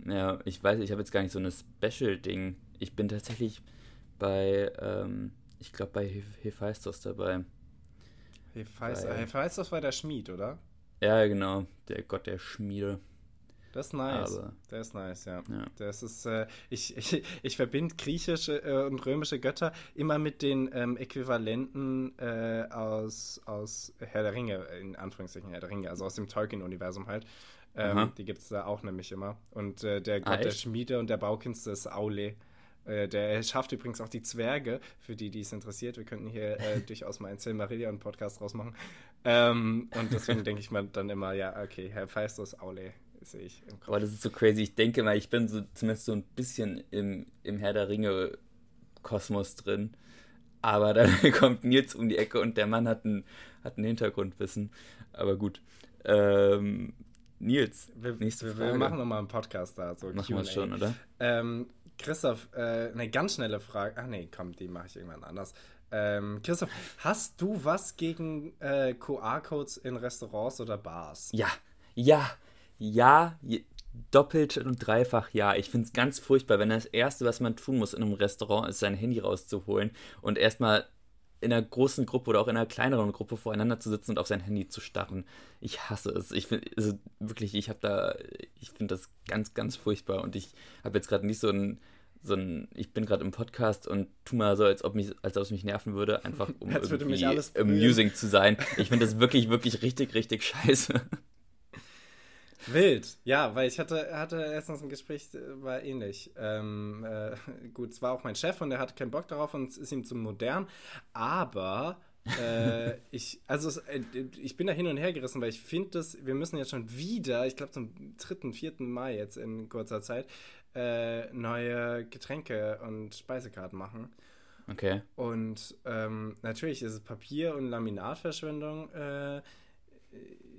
Speaker 2: Ja, ich weiß, ich habe jetzt gar nicht so ein Special-Ding. Ich bin tatsächlich bei, ähm, ich glaube, bei Hephaistos dabei.
Speaker 1: Hephaistos, Hephaistos war der Schmied, oder?
Speaker 2: Ja, genau, der Gott der Schmiede.
Speaker 1: Das ist nice. Aber, der ist nice, ja. ja. Das ist, äh, ich, <laughs> ich, ich verbinde griechische äh, und römische Götter immer mit den ähm, Äquivalenten äh, aus, aus Herr der Ringe, in Anführungszeichen Herr der Ringe, also aus dem Tolkien-Universum halt. Ähm, die gibt es da auch nämlich immer. Und äh, der Gott ah, der Schmiede und der Baukünste ist Aule. Äh, der schafft übrigens auch die Zwerge, für die, die es interessiert. Wir könnten hier <laughs> durchaus mal einen Silmarillion-Podcast draus machen. Ähm, und deswegen denke ich mal dann immer, ja, okay, Herr Pfeistos, Aule sehe ich
Speaker 2: im Kopf. Boah, das ist so crazy. Ich denke mal, ich bin so zumindest so ein bisschen im, im Herr der Ringe-Kosmos drin. Aber dann <laughs> kommt Nils um die Ecke und der Mann hat ein, hat ein Hintergrundwissen. Aber gut. Ähm, Nils,
Speaker 1: wir, nächste wir, wir machen nochmal einen Podcast da. So
Speaker 2: machen wir schon, oder?
Speaker 1: Ähm, Christoph, äh, eine ganz schnelle Frage. Ach nee, komm, die mache ich irgendwann anders. Ähm, Christoph, hast du was gegen äh, QR-Codes in Restaurants oder Bars?
Speaker 2: Ja, ja, ja, doppelt und dreifach ja. Ich finde es ganz furchtbar, wenn das Erste, was man tun muss in einem Restaurant, ist, sein Handy rauszuholen und erstmal in einer großen Gruppe oder auch in einer kleineren Gruppe voreinander zu sitzen und auf sein Handy zu starren. Ich hasse es. Ich finde, also wirklich, ich habe da, ich finde das ganz, ganz furchtbar und ich habe jetzt gerade nicht so ein, so ein, ich bin gerade im Podcast und tu mal so, als ob mich, als ob es mich nerven würde, einfach <laughs> um irgendwie amusing zu sein. Ich finde das wirklich, wirklich richtig, richtig scheiße.
Speaker 1: Wild, ja, weil ich hatte, hatte erstens ein Gespräch, äh, war ähnlich. Ähm, äh, <laughs> gut, es war auch mein Chef und er hatte keinen Bock darauf und es ist ihm zu modern, aber äh, <laughs> ich, also äh, ich bin da hin und her gerissen, weil ich finde dass wir müssen jetzt schon wieder, ich glaube zum dritten, vierten Mai jetzt in kurzer Zeit, äh, neue Getränke und Speisekarten machen.
Speaker 2: Okay.
Speaker 1: Und ähm, natürlich ist es Papier- und Laminatverschwendung. Äh,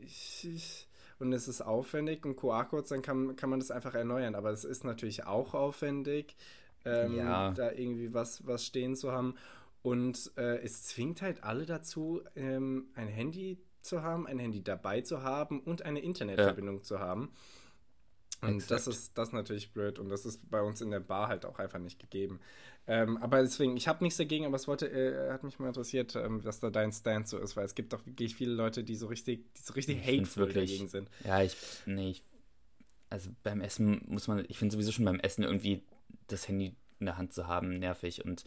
Speaker 1: ich, ich, und es ist aufwendig und QR-Codes, dann kann, kann man das einfach erneuern. Aber es ist natürlich auch aufwendig, ähm, ja. da irgendwie was, was stehen zu haben. Und äh, es zwingt halt alle dazu, ähm, ein Handy zu haben, ein Handy dabei zu haben und eine Internetverbindung ja. zu haben. Und Exakt. das ist das ist natürlich blöd und das ist bei uns in der Bar halt auch einfach nicht gegeben. Ähm, aber deswegen, ich habe nichts dagegen, aber es wollte, äh, hat mich mal interessiert, ähm, was da dein Stand so ist, weil es gibt doch wirklich viele Leute, die so richtig, die so richtig ich hateful wirklich, dagegen sind.
Speaker 2: Ja, ich, nee, ich, also beim Essen muss man, ich finde sowieso schon beim Essen irgendwie das Handy in der Hand zu haben, nervig und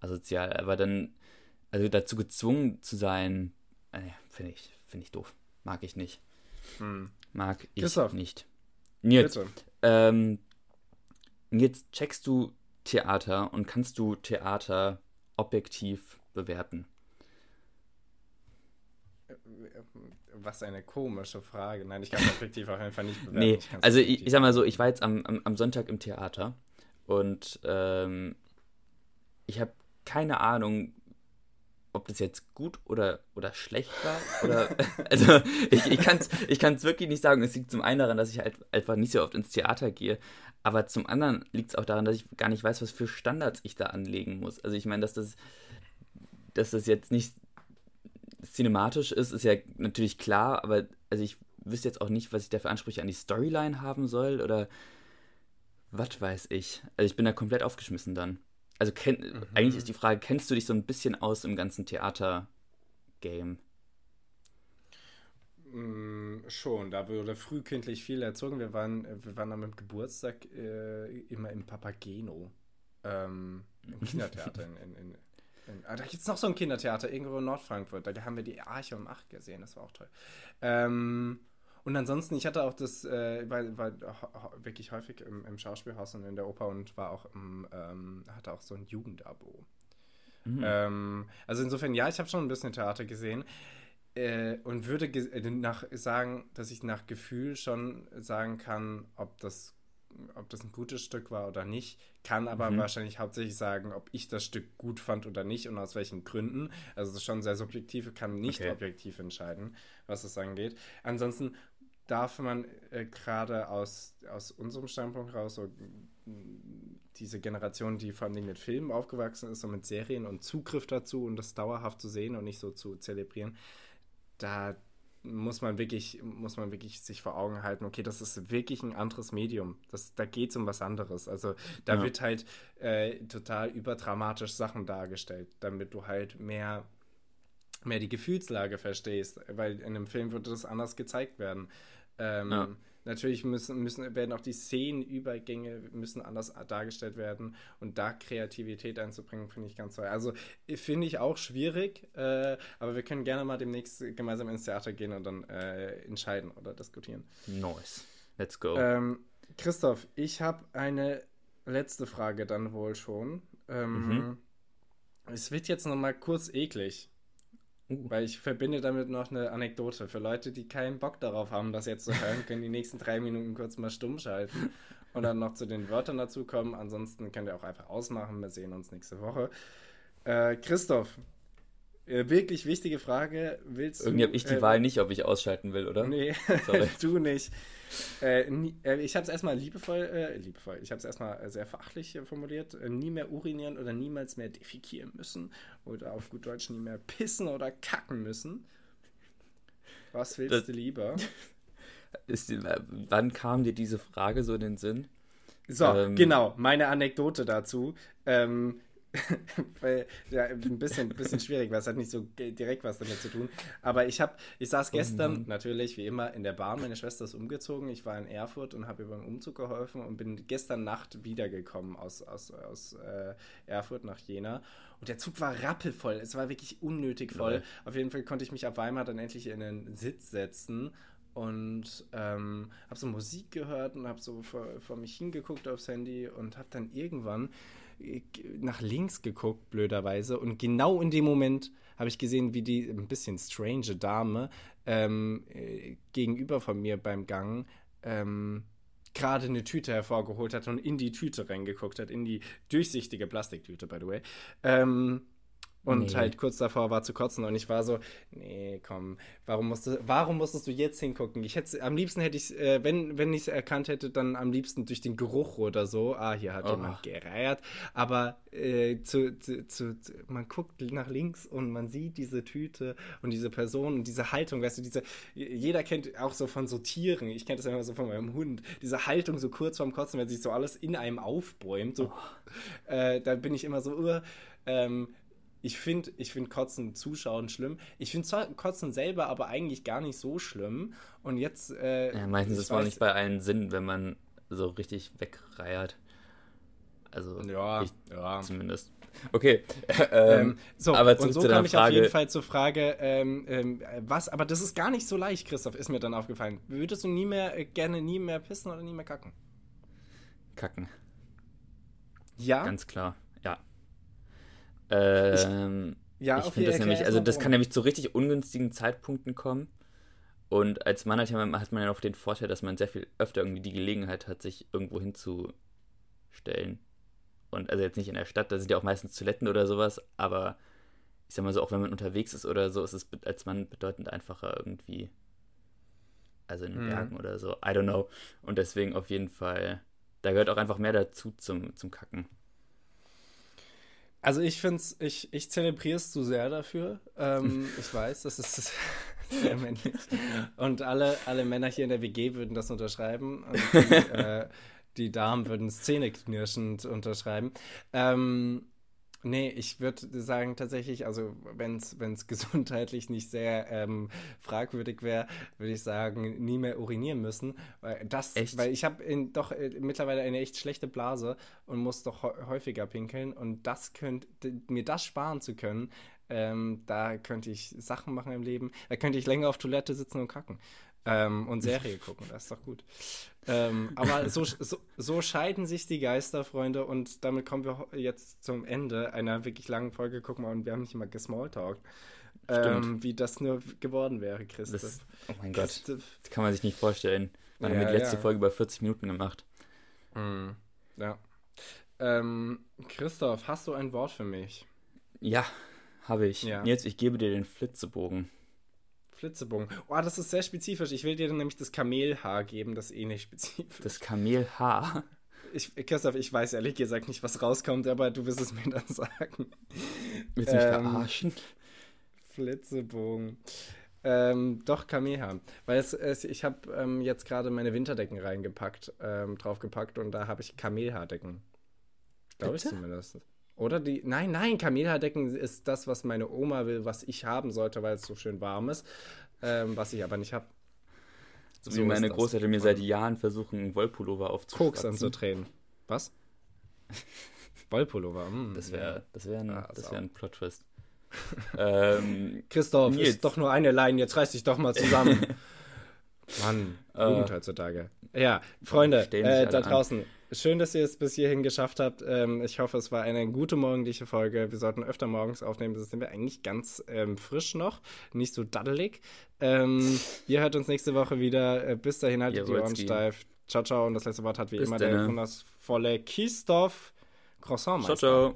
Speaker 2: asozial, aber dann, also dazu gezwungen zu sein, äh, finde ich, finde ich doof. Mag ich nicht. Hm. Mag ich Christoph. nicht. Nils, ähm, jetzt checkst du Theater und kannst du Theater objektiv bewerten?
Speaker 1: Was eine komische Frage. Nein, ich kann objektiv auch einfach nicht bewerten.
Speaker 2: Nee, ich also ich, ich, sag mal so, ich war jetzt am, am, am Sonntag im Theater und ähm, ich habe keine Ahnung, ob das jetzt gut oder, oder schlecht war. Oder, <laughs> also ich, ich kann es ich kann's wirklich nicht sagen. Es liegt zum einen daran, dass ich halt einfach nicht so oft ins Theater gehe. Aber zum anderen liegt es auch daran, dass ich gar nicht weiß, was für Standards ich da anlegen muss. Also ich meine, dass das, dass das jetzt nicht cinematisch ist, ist ja natürlich klar, aber also ich wüsste jetzt auch nicht, was ich da für Ansprüche an die Storyline haben soll oder was weiß ich. Also ich bin da komplett aufgeschmissen dann. Also kenn, mhm. eigentlich ist die Frage, kennst du dich so ein bisschen aus im ganzen Theater-Game?
Speaker 1: Mm, schon, da wurde frühkindlich viel erzogen. Wir waren, wir waren am Geburtstag äh, immer im Papageno. Ähm, Im <laughs> Kindertheater in, in, in, in ah, da gibt es noch so ein Kindertheater irgendwo in Nordfrankfurt. Da haben wir die Arche um 8 gesehen, das war auch toll. Ähm, und ansonsten, ich hatte auch das, äh, war, war wirklich häufig im, im, Schauspielhaus und in der Oper und war auch im, ähm, hatte auch so ein Jugendabo. Mhm. Ähm, also insofern, ja, ich habe schon ein bisschen Theater gesehen äh, und würde äh, nach sagen, dass ich nach Gefühl schon sagen kann, ob das, ob das ein gutes Stück war oder nicht, kann aber mhm. wahrscheinlich hauptsächlich sagen, ob ich das Stück gut fand oder nicht und aus welchen Gründen. Also es ist schon sehr subjektiv, kann nicht okay. objektiv entscheiden, was das angeht. Ansonsten darf man äh, gerade aus, aus unserem Standpunkt raus, so diese Generation, die vor allem mit Filmen aufgewachsen ist und mit Serien und Zugriff dazu und das dauerhaft zu sehen und nicht so zu zelebrieren, da muss man wirklich, muss man wirklich sich vor Augen halten, okay, das ist wirklich ein anderes Medium. Das, da geht es um was anderes. Also da ja. wird halt äh, total überdramatisch Sachen dargestellt, damit du halt mehr, mehr die Gefühlslage verstehst, weil in einem Film würde das anders gezeigt werden. Ähm, ja. Natürlich müssen, müssen, werden auch die Szenenübergänge müssen anders dargestellt werden und da Kreativität einzubringen, finde ich ganz toll. Also finde ich auch schwierig, äh, aber wir können gerne mal demnächst gemeinsam ins Theater gehen und dann äh, entscheiden oder diskutieren.
Speaker 2: Nice. Let's go.
Speaker 1: Ähm, Christoph, ich habe eine letzte Frage dann wohl schon. Ähm, mhm. Es wird jetzt noch mal kurz eklig. Uh. Weil ich verbinde damit noch eine Anekdote. Für Leute, die keinen Bock darauf haben, das jetzt zu hören, können die nächsten drei Minuten kurz mal stumm schalten und dann noch zu den Wörtern dazu kommen. Ansonsten könnt ihr auch einfach ausmachen. Wir sehen uns nächste Woche. Äh, Christoph, wirklich wichtige Frage. Willst
Speaker 2: Irgendwie habe ich die äh, Wahl nicht, ob ich ausschalten will, oder?
Speaker 1: Nee, <laughs> du nicht. Äh, nie, äh, ich habe es erstmal liebevoll, äh, liebevoll, ich habe es erstmal sehr fachlich formuliert. Äh, nie mehr urinieren oder niemals mehr defikieren müssen. Oder auf gut Deutsch nie mehr pissen oder kacken müssen. Was willst das, du lieber? <laughs>
Speaker 2: ist, wann kam dir diese Frage so in den Sinn?
Speaker 1: So, ähm, genau, meine Anekdote dazu. Ähm, <laughs> weil, ja, ein bisschen, bisschen schwierig, weil es hat nicht so direkt was damit zu tun. Aber ich habe, ich saß gestern oh natürlich wie immer in der Bahn. Meine Schwester ist umgezogen. Ich war in Erfurt und habe über den Umzug geholfen und bin gestern Nacht wiedergekommen aus, aus, aus äh, Erfurt nach Jena. Und der Zug war rappelvoll. Es war wirklich unnötig voll. Ja. Auf jeden Fall konnte ich mich ab Weimar dann endlich in den Sitz setzen und ähm, habe so Musik gehört und habe so vor, vor mich hingeguckt aufs Handy und habe dann irgendwann nach links geguckt, blöderweise. Und genau in dem Moment habe ich gesehen, wie die ein bisschen strange Dame ähm, äh, gegenüber von mir beim Gang ähm, gerade eine Tüte hervorgeholt hat und in die Tüte reingeguckt hat, in die durchsichtige Plastiktüte, by the way. Ähm, und nee. halt kurz davor war zu kotzen und ich war so, nee, komm, warum musstest, warum musstest du jetzt hingucken? Ich hätte am liebsten hätte ich, äh, wenn, wenn ich es erkannt hätte, dann am liebsten durch den Geruch oder so. Ah, hier hat oh. jemand gereiert. Aber äh, zu, zu, zu, man guckt nach links und man sieht diese Tüte und diese Person und diese Haltung, weißt du, diese, jeder kennt auch so von so Tieren, ich kenne das immer so von meinem Hund, diese Haltung so kurz vorm Kotzen, wenn sich so alles in einem aufbäumt, so, oh. äh, da bin ich immer so, uh, ähm, ich finde ich find Kotzen zuschauen schlimm. Ich finde Kotzen selber aber eigentlich gar nicht so schlimm. Und jetzt. Äh,
Speaker 2: ja, meistens ist es nicht bei allen Sinn, wenn man so richtig wegreiert. Also,
Speaker 1: ja, ich ja.
Speaker 2: zumindest. Okay. <laughs>
Speaker 1: Ähm, ähm, so, aber und so kam ich Frage. auf jeden Fall zur Frage, ähm, ähm, was, aber das ist gar nicht so leicht, Christoph, ist mir dann aufgefallen. Würdest du nie mehr, äh, gerne nie mehr pissen oder nie mehr kacken?
Speaker 2: Kacken.
Speaker 1: Ja?
Speaker 2: Ganz klar. Ähm, ich, ja, ich finde das nämlich, also das kann nämlich zu richtig ungünstigen Zeitpunkten kommen. Und als Mann hat, man, hat man ja noch den Vorteil, dass man sehr viel öfter irgendwie die Gelegenheit hat, sich irgendwo hinzustellen. Und also jetzt nicht in der Stadt, da sind ja auch meistens Toiletten oder sowas, aber ich sag mal so, auch wenn man unterwegs ist oder so, ist es als Mann bedeutend einfacher irgendwie. Also in den mhm. Bergen oder so. I don't know. Und deswegen auf jeden Fall, da gehört auch einfach mehr dazu zum, zum Kacken.
Speaker 1: Also ich finde es, ich, ich zelebriere es zu sehr dafür. Ähm, <laughs> ich weiß, das ist <laughs> sehr männlich. Und alle, alle Männer hier in der WG würden das unterschreiben. Und die, <laughs> äh, die Damen würden zähneknirschend unterschreiben. Ähm, Nee, ich würde sagen tatsächlich, also wenn es <laughs> gesundheitlich nicht sehr ähm, fragwürdig wäre, würde ich sagen, nie mehr urinieren müssen. Weil, das, echt? weil ich habe doch äh, mittlerweile eine echt schlechte Blase und muss doch häufiger pinkeln. Und das könnt, mir das sparen zu können, ähm, da könnte ich Sachen machen im Leben. Da könnte ich länger auf Toilette sitzen und kacken. Ähm, und Serie gucken, das ist doch gut. Ähm, aber so, so, so, scheiden sich die Geister, Freunde, und damit kommen wir jetzt zum Ende einer wirklich langen Folge. Guck mal, und wir haben nicht mal gesmalltalkt. Ähm, wie das nur geworden wäre, Christoph. Das,
Speaker 2: oh mein Gott, das kann man sich nicht vorstellen. Man ja, hat die letzte ja. Folge über 40 Minuten gemacht.
Speaker 1: Mm, ja. Ähm, Christoph, hast du ein Wort für mich?
Speaker 2: Ja, habe ich. Ja. Jetzt, ich gebe dir den Flitzebogen.
Speaker 1: Flitzebogen. Oh, das ist sehr spezifisch. Ich will dir dann nämlich das Kamelhaar geben, das ist eh nicht spezifisch.
Speaker 2: Das Kamelhaar?
Speaker 1: Ich, Christoph, ich weiß ehrlich gesagt nicht, was rauskommt, aber du wirst es mir dann <laughs> sagen.
Speaker 2: Willst du mich ähm, verarschen?
Speaker 1: Flitzebogen. Ähm, doch, Kamelhaar. Weil es, es ich habe ähm, jetzt gerade meine Winterdecken reingepackt, ähm, draufgepackt und da habe ich Kamelhaardecken. Glaube ich zumindest. Oder die. Nein, nein, Kamelhaardecken ist das, was meine Oma will, was ich haben sollte, weil es so schön warm ist. Ähm, was ich aber nicht habe.
Speaker 2: So, so wie meine Großeltern mir seit Jahren versuchen, einen Wollpullover aufzuschwatzen.
Speaker 1: Koks anzudrehen. Was? <laughs> Wollpullover.
Speaker 2: Mm, das wäre das wär ein, ah, wär ein Plot-Twist. <laughs>
Speaker 1: ähm, Christoph, Nils. ist doch nur eine Line, jetzt reiß dich doch mal zusammen. <laughs> Mann, Jugend uh, heutzutage. Ja, Freunde, äh, da draußen, an. Schön, dass ihr es bis hierhin geschafft habt. Ähm, ich hoffe, es war eine gute morgendliche Folge. Wir sollten öfter morgens aufnehmen. Das sind wir eigentlich ganz ähm, frisch noch, nicht so daddelig. Ähm, ihr hört uns nächste Woche wieder. Äh, bis dahin haltet die Ohren steif. Ciao, ciao. Und das letzte Wort hat wie bis immer der wundervolle Christoph Croissant. Ciao, ciao.